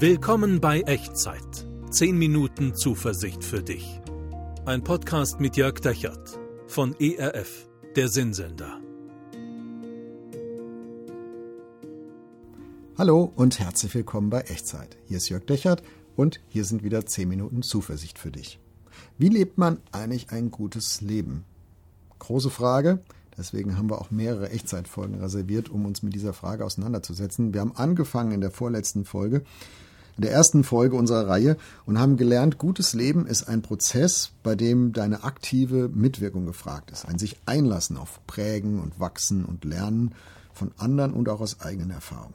Willkommen bei Echtzeit. 10 Minuten Zuversicht für dich. Ein Podcast mit Jörg Dechert von ERF, der Sinnsender. Hallo und herzlich willkommen bei Echtzeit. Hier ist Jörg Dechert und hier sind wieder 10 Minuten Zuversicht für dich. Wie lebt man eigentlich ein gutes Leben? Große Frage. Deswegen haben wir auch mehrere Echtzeitfolgen reserviert, um uns mit dieser Frage auseinanderzusetzen. Wir haben angefangen in der vorletzten Folge, in der ersten Folge unserer Reihe und haben gelernt, gutes Leben ist ein Prozess, bei dem deine aktive Mitwirkung gefragt ist. Ein sich einlassen auf Prägen und Wachsen und Lernen von anderen und auch aus eigenen Erfahrungen.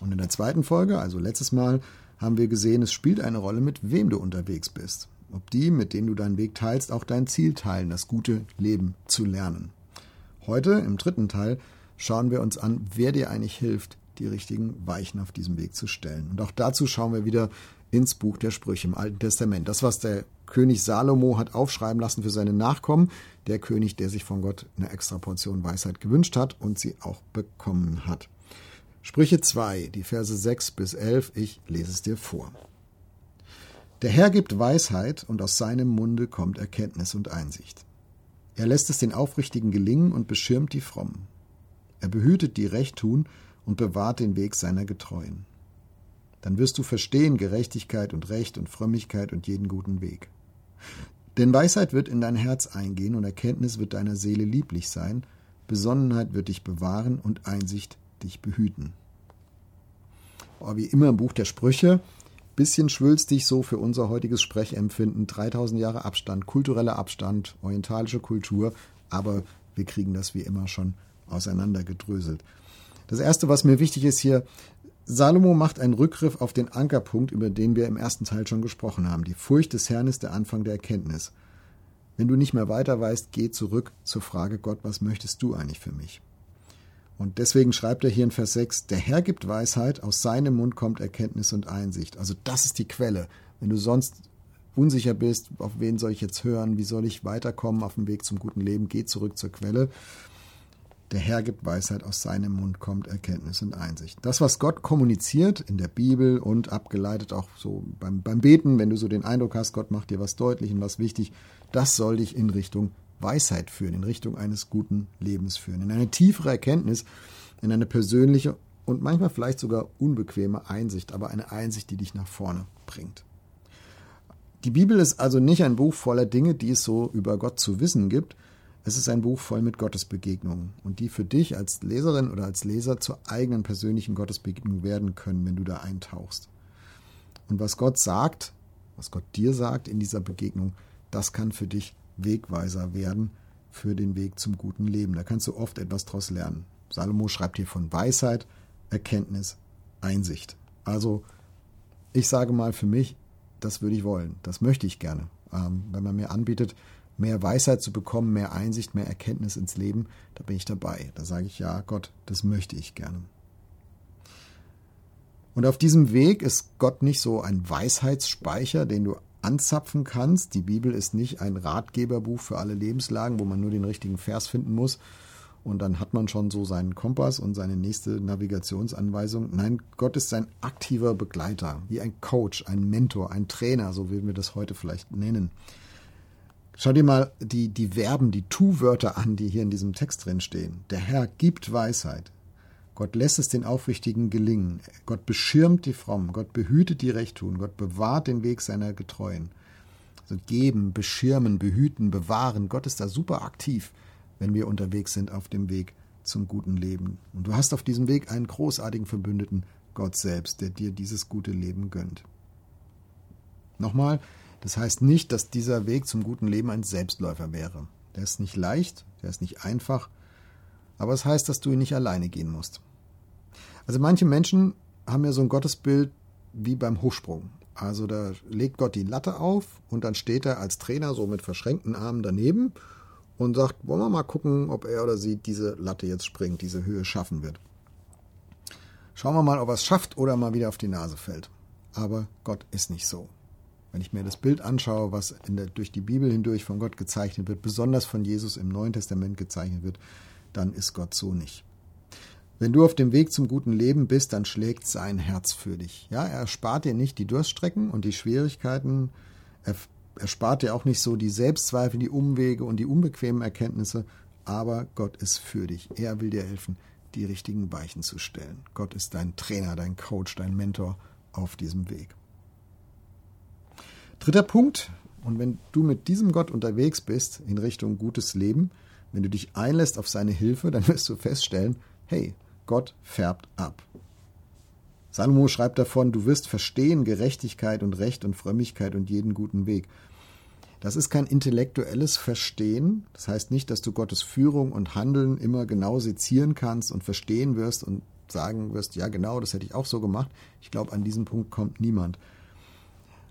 Und in der zweiten Folge, also letztes Mal, haben wir gesehen, es spielt eine Rolle, mit wem du unterwegs bist. Ob die, mit denen du deinen Weg teilst, auch dein Ziel teilen, das gute Leben zu lernen. Heute, im dritten Teil, schauen wir uns an, wer dir eigentlich hilft, die richtigen Weichen auf diesem Weg zu stellen. Und auch dazu schauen wir wieder ins Buch der Sprüche im Alten Testament. Das, was der König Salomo hat aufschreiben lassen für seine Nachkommen, der König, der sich von Gott eine extra Portion Weisheit gewünscht hat und sie auch bekommen hat. Sprüche 2, die Verse 6 bis 11, ich lese es dir vor. Der Herr gibt Weisheit und aus seinem Munde kommt Erkenntnis und Einsicht. Er lässt es den Aufrichtigen gelingen und beschirmt die Frommen. Er behütet die Recht tun und bewahrt den Weg seiner Getreuen. Dann wirst du verstehen Gerechtigkeit und Recht und Frömmigkeit und jeden guten Weg. Denn Weisheit wird in dein Herz eingehen und Erkenntnis wird deiner Seele lieblich sein, Besonnenheit wird dich bewahren und Einsicht dich behüten. Oh, wie immer im Buch der Sprüche bisschen schwülstig so für unser heutiges Sprechempfinden. 3000 Jahre Abstand, kultureller Abstand, orientalische Kultur, aber wir kriegen das wie immer schon auseinandergedröselt. Das erste, was mir wichtig ist hier, Salomo macht einen Rückgriff auf den Ankerpunkt, über den wir im ersten Teil schon gesprochen haben. Die Furcht des Herrn ist der Anfang der Erkenntnis. Wenn du nicht mehr weiter weißt, geh zurück zur Frage, Gott, was möchtest du eigentlich für mich? Und deswegen schreibt er hier in Vers 6, der Herr gibt Weisheit, aus seinem Mund kommt Erkenntnis und Einsicht. Also das ist die Quelle. Wenn du sonst unsicher bist, auf wen soll ich jetzt hören, wie soll ich weiterkommen auf dem Weg zum guten Leben, geh zurück zur Quelle. Der Herr gibt Weisheit, aus seinem Mund kommt Erkenntnis und Einsicht. Das, was Gott kommuniziert in der Bibel und abgeleitet auch so beim, beim Beten, wenn du so den Eindruck hast, Gott macht dir was deutlich und was wichtig, das soll dich in Richtung Weisheit führen, in Richtung eines guten Lebens führen, in eine tiefere Erkenntnis, in eine persönliche und manchmal vielleicht sogar unbequeme Einsicht, aber eine Einsicht, die dich nach vorne bringt. Die Bibel ist also nicht ein Buch voller Dinge, die es so über Gott zu wissen gibt. Es ist ein Buch voll mit Gottesbegegnungen und die für dich als Leserin oder als Leser zur eigenen persönlichen Gottesbegegnung werden können, wenn du da eintauchst. Und was Gott sagt, was Gott dir sagt in dieser Begegnung, das kann für dich Wegweiser werden für den Weg zum guten Leben. Da kannst du oft etwas daraus lernen. Salomo schreibt hier von Weisheit, Erkenntnis, Einsicht. Also ich sage mal für mich, das würde ich wollen, das möchte ich gerne. Ähm, wenn man mir anbietet, mehr Weisheit zu bekommen, mehr Einsicht, mehr Erkenntnis ins Leben, da bin ich dabei. Da sage ich ja, Gott, das möchte ich gerne. Und auf diesem Weg ist Gott nicht so ein Weisheitsspeicher, den du anzapfen kannst. Die Bibel ist nicht ein Ratgeberbuch für alle Lebenslagen, wo man nur den richtigen Vers finden muss und dann hat man schon so seinen Kompass und seine nächste Navigationsanweisung. Nein, Gott ist ein aktiver Begleiter, wie ein Coach, ein Mentor, ein Trainer, so würden wir das heute vielleicht nennen. Schau dir mal die, die Verben, die Tu-Wörter an, die hier in diesem Text drin stehen. Der Herr gibt Weisheit. Gott lässt es den Aufrichtigen gelingen. Gott beschirmt die Frommen. Gott behütet die Rechthtun. Gott bewahrt den Weg seiner Getreuen. Also geben, beschirmen, behüten, bewahren. Gott ist da super aktiv, wenn wir unterwegs sind auf dem Weg zum guten Leben. Und du hast auf diesem Weg einen großartigen Verbündeten, Gott selbst, der dir dieses gute Leben gönnt. Nochmal, das heißt nicht, dass dieser Weg zum guten Leben ein Selbstläufer wäre. Der ist nicht leicht, der ist nicht einfach, aber es heißt, dass du ihn nicht alleine gehen musst. Also manche Menschen haben ja so ein Gottesbild wie beim Hochsprung. Also da legt Gott die Latte auf und dann steht er als Trainer so mit verschränkten Armen daneben und sagt, wollen wir mal gucken, ob er oder sie diese Latte jetzt springt, diese Höhe schaffen wird. Schauen wir mal, ob er es schafft oder mal wieder auf die Nase fällt. Aber Gott ist nicht so. Wenn ich mir das Bild anschaue, was der, durch die Bibel hindurch von Gott gezeichnet wird, besonders von Jesus im Neuen Testament gezeichnet wird, dann ist Gott so nicht. Wenn du auf dem Weg zum guten Leben bist, dann schlägt sein Herz für dich. Ja, er erspart dir nicht die Durststrecken und die Schwierigkeiten. Er erspart dir auch nicht so die Selbstzweifel, die Umwege und die unbequemen Erkenntnisse. Aber Gott ist für dich. Er will dir helfen, die richtigen Weichen zu stellen. Gott ist dein Trainer, dein Coach, dein Mentor auf diesem Weg. Dritter Punkt. Und wenn du mit diesem Gott unterwegs bist in Richtung gutes Leben, wenn du dich einlässt auf seine Hilfe, dann wirst du feststellen, hey, Gott färbt ab. Salomo schreibt davon, du wirst verstehen Gerechtigkeit und Recht und Frömmigkeit und jeden guten Weg. Das ist kein intellektuelles Verstehen. Das heißt nicht, dass du Gottes Führung und Handeln immer genau sezieren kannst und verstehen wirst und sagen wirst, ja genau, das hätte ich auch so gemacht. Ich glaube, an diesen Punkt kommt niemand.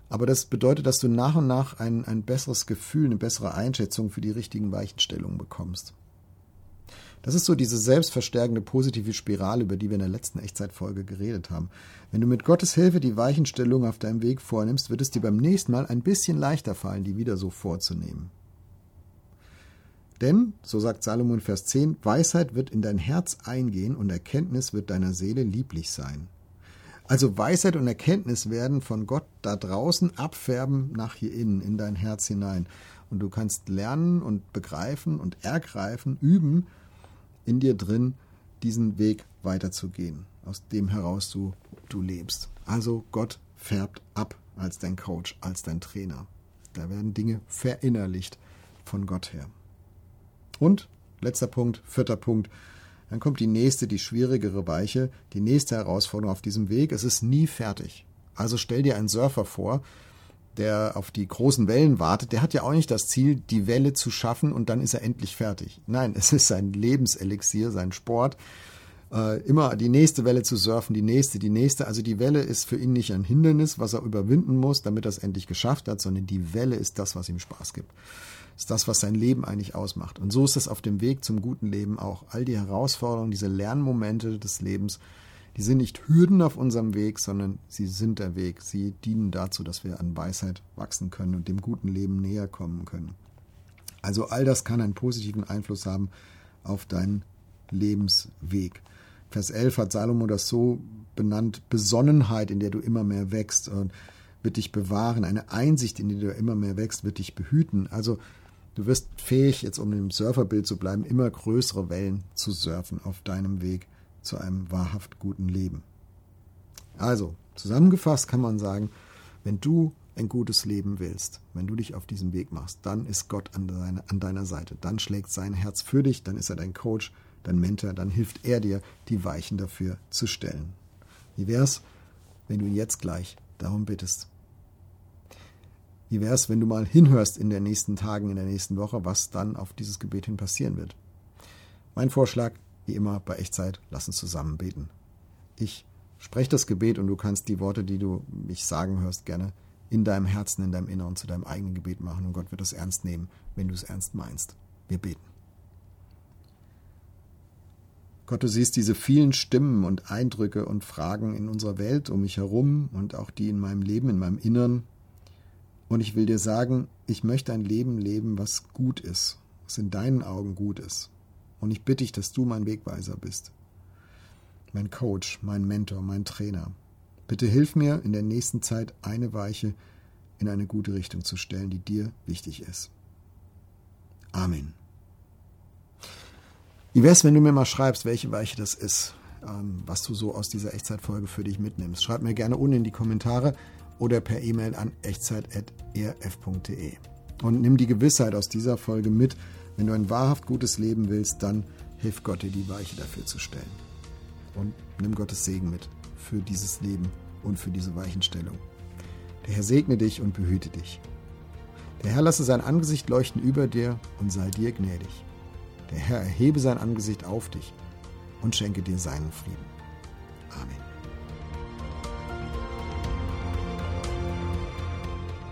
Aber das bedeutet, dass du nach und nach ein, ein besseres Gefühl, eine bessere Einschätzung für die richtigen Weichenstellungen bekommst. Das ist so diese selbstverstärkende positive Spirale, über die wir in der letzten Echtzeitfolge geredet haben. Wenn du mit Gottes Hilfe die Weichenstellung auf deinem Weg vornimmst, wird es dir beim nächsten Mal ein bisschen leichter fallen, die wieder so vorzunehmen. Denn, so sagt Salomon Vers 10, Weisheit wird in dein Herz eingehen und Erkenntnis wird deiner Seele lieblich sein. Also Weisheit und Erkenntnis werden von Gott da draußen abfärben nach hier innen, in dein Herz hinein. Und du kannst lernen und begreifen und ergreifen, üben, in dir drin, diesen Weg weiterzugehen, aus dem heraus du, du lebst. Also Gott färbt ab als dein Coach, als dein Trainer. Da werden Dinge verinnerlicht von Gott her. Und letzter Punkt, vierter Punkt, dann kommt die nächste, die schwierigere Weiche, die nächste Herausforderung auf diesem Weg. Es ist nie fertig. Also stell dir einen Surfer vor, der auf die großen Wellen wartet, der hat ja auch nicht das Ziel, die Welle zu schaffen und dann ist er endlich fertig. Nein, es ist sein Lebenselixier, sein Sport, äh, immer die nächste Welle zu surfen, die nächste, die nächste. Also die Welle ist für ihn nicht ein Hindernis, was er überwinden muss, damit er es endlich geschafft hat, sondern die Welle ist das, was ihm Spaß gibt. Ist das, was sein Leben eigentlich ausmacht. Und so ist es auf dem Weg zum guten Leben auch. All die Herausforderungen, diese Lernmomente des Lebens, die sind nicht Hürden auf unserem Weg, sondern sie sind der Weg. Sie dienen dazu, dass wir an Weisheit wachsen können und dem guten Leben näher kommen können. Also all das kann einen positiven Einfluss haben auf deinen Lebensweg. Vers 11 hat Salomo das so benannt, Besonnenheit, in der du immer mehr wächst und wird dich bewahren. Eine Einsicht, in der du immer mehr wächst, wird dich behüten. Also du wirst fähig, jetzt um im Surferbild zu bleiben, immer größere Wellen zu surfen auf deinem Weg zu einem wahrhaft guten Leben. Also, zusammengefasst kann man sagen, wenn du ein gutes Leben willst, wenn du dich auf diesen Weg machst, dann ist Gott an, deine, an deiner Seite. Dann schlägt sein Herz für dich, dann ist er dein Coach, dein Mentor, dann hilft er dir, die Weichen dafür zu stellen. Wie wär's, wenn du ihn jetzt gleich darum bittest? Wie wär's, wenn du mal hinhörst in den nächsten Tagen, in der nächsten Woche, was dann auf dieses Gebet hin passieren wird? Mein Vorschlag, wie immer bei Echtzeit, lass uns zusammen beten. Ich spreche das Gebet und du kannst die Worte, die du mich sagen hörst, gerne in deinem Herzen, in deinem Inneren zu deinem eigenen Gebet machen und Gott wird es ernst nehmen, wenn du es ernst meinst. Wir beten. Gott, du siehst diese vielen Stimmen und Eindrücke und Fragen in unserer Welt um mich herum und auch die in meinem Leben, in meinem Innern. Und ich will dir sagen, ich möchte ein Leben leben, was gut ist, was in deinen Augen gut ist. Und ich bitte dich, dass du mein Wegweiser bist. Mein Coach, mein Mentor, mein Trainer. Bitte hilf mir in der nächsten Zeit eine Weiche in eine gute Richtung zu stellen, die dir wichtig ist. Amen. Wie wär's, wenn du mir mal schreibst, welche Weiche das ist, ähm, was du so aus dieser Echtzeitfolge für dich mitnimmst? Schreib mir gerne unten in die Kommentare oder per E-Mail an echtzeit.erf.de. Und nimm die Gewissheit aus dieser Folge mit, wenn du ein wahrhaft gutes Leben willst, dann hilf Gott dir die Weiche dafür zu stellen. Und nimm Gottes Segen mit für dieses Leben und für diese Weichenstellung. Der Herr segne dich und behüte dich. Der Herr lasse sein Angesicht leuchten über dir und sei dir gnädig. Der Herr erhebe sein Angesicht auf dich und schenke dir seinen Frieden.